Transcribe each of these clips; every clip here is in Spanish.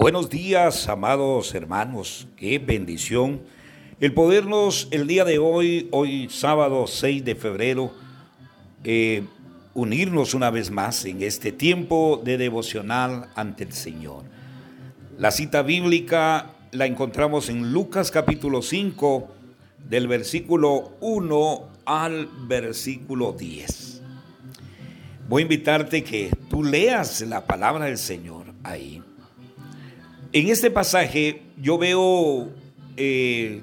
Buenos días, amados hermanos, qué bendición el podernos el día de hoy, hoy sábado 6 de febrero, eh, unirnos una vez más en este tiempo de devocional ante el Señor. La cita bíblica la encontramos en Lucas capítulo 5, del versículo 1 al versículo 10. Voy a invitarte que tú leas la palabra del Señor ahí. En este pasaje yo veo, eh,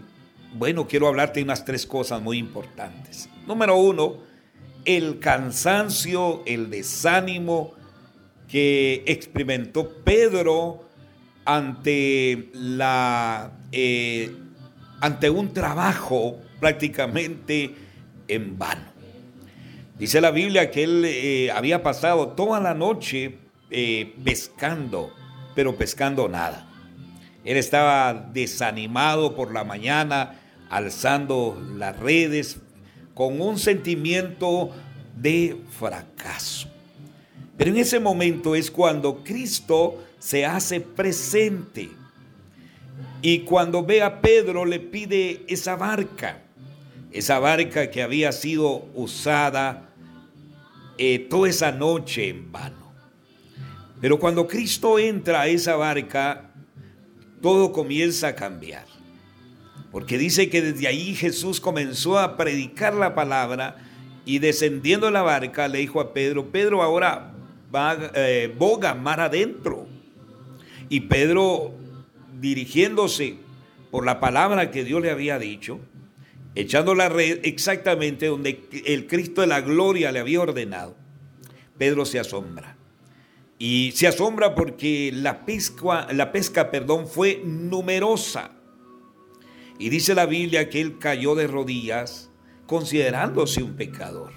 bueno, quiero hablarte de unas tres cosas muy importantes. Número uno, el cansancio, el desánimo que experimentó Pedro ante la eh, ante un trabajo prácticamente en vano. Dice la Biblia que él eh, había pasado toda la noche pescando pero pescando nada. Él estaba desanimado por la mañana, alzando las redes, con un sentimiento de fracaso. Pero en ese momento es cuando Cristo se hace presente. Y cuando ve a Pedro le pide esa barca, esa barca que había sido usada eh, toda esa noche en vano. Pero cuando Cristo entra a esa barca, todo comienza a cambiar. Porque dice que desde ahí Jesús comenzó a predicar la palabra y descendiendo la barca le dijo a Pedro, Pedro ahora va, eh, boga mar adentro. Y Pedro dirigiéndose por la palabra que Dios le había dicho, echando la red exactamente donde el Cristo de la gloria le había ordenado, Pedro se asombra. Y se asombra porque la pesca, la pesca perdón, fue numerosa. Y dice la Biblia que él cayó de rodillas considerándose un pecador.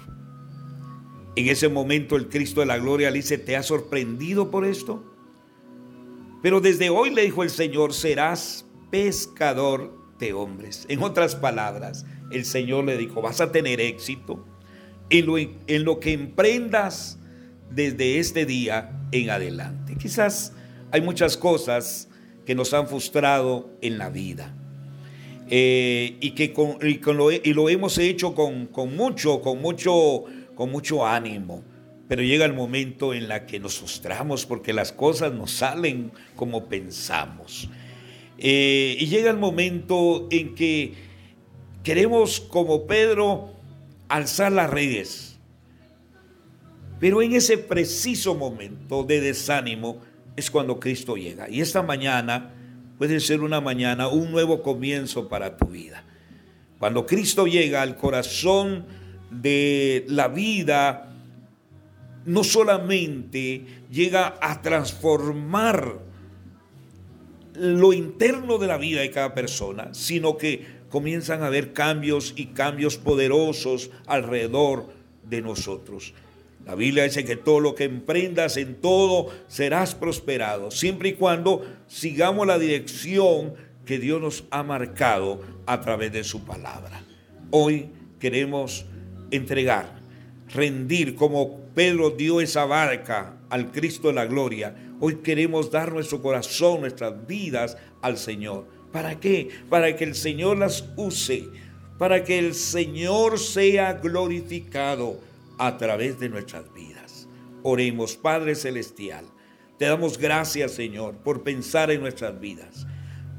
En ese momento el Cristo de la gloria le dice, ¿te has sorprendido por esto? Pero desde hoy le dijo el Señor, serás pescador de hombres. En otras palabras, el Señor le dijo, vas a tener éxito en lo, en lo que emprendas desde este día en adelante. Quizás hay muchas cosas que nos han frustrado en la vida. Eh, y que lo, y lo, hemos hecho con, mucho, con mucho, con mucho ánimo. Pero llega el momento en la que nos frustramos porque las cosas no salen como pensamos. Eh, y llega el momento en que queremos, como Pedro, alzar las redes pero en ese preciso momento de desánimo es cuando Cristo llega. Y esta mañana puede ser una mañana, un nuevo comienzo para tu vida. Cuando Cristo llega al corazón de la vida, no solamente llega a transformar lo interno de la vida de cada persona, sino que comienzan a haber cambios y cambios poderosos alrededor de nosotros. La Biblia dice que todo lo que emprendas en todo serás prosperado, siempre y cuando sigamos la dirección que Dios nos ha marcado a través de su palabra. Hoy queremos entregar, rendir como Pedro dio esa barca al Cristo de la gloria. Hoy queremos dar nuestro corazón, nuestras vidas al Señor. ¿Para qué? Para que el Señor las use, para que el Señor sea glorificado a través de nuestras vidas. Oremos, Padre Celestial. Te damos gracias, Señor, por pensar en nuestras vidas,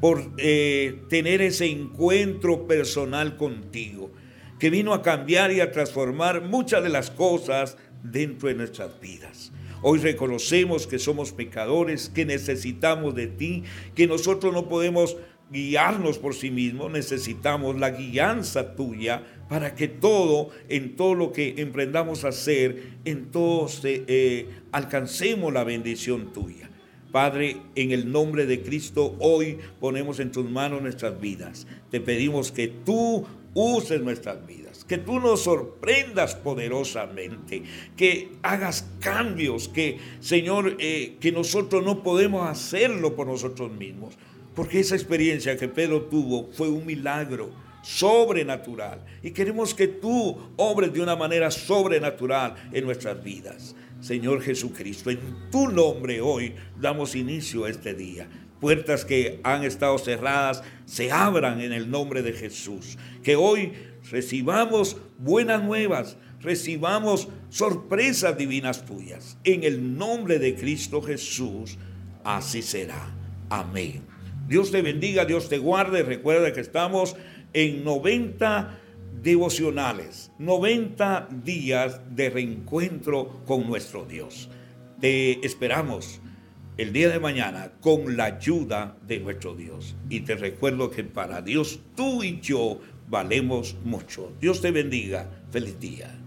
por eh, tener ese encuentro personal contigo, que vino a cambiar y a transformar muchas de las cosas dentro de nuestras vidas. Hoy reconocemos que somos pecadores, que necesitamos de ti, que nosotros no podemos guiarnos por sí mismos, necesitamos la guianza tuya para que todo, en todo lo que emprendamos a hacer, en todo eh, alcancemos la bendición tuya. Padre, en el nombre de Cristo, hoy ponemos en tus manos nuestras vidas. Te pedimos que tú uses nuestras vidas, que tú nos sorprendas poderosamente, que hagas cambios, que Señor, eh, que nosotros no podemos hacerlo por nosotros mismos porque esa experiencia que Pedro tuvo fue un milagro sobrenatural. Y queremos que tú obres de una manera sobrenatural en nuestras vidas. Señor Jesucristo, en tu nombre hoy damos inicio a este día. Puertas que han estado cerradas se abran en el nombre de Jesús. Que hoy recibamos buenas nuevas, recibamos sorpresas divinas tuyas. En el nombre de Cristo Jesús, así será. Amén. Dios te bendiga, Dios te guarde. Recuerda que estamos en 90 devocionales, 90 días de reencuentro con nuestro Dios. Te esperamos el día de mañana con la ayuda de nuestro Dios. Y te recuerdo que para Dios tú y yo valemos mucho. Dios te bendiga. Feliz día.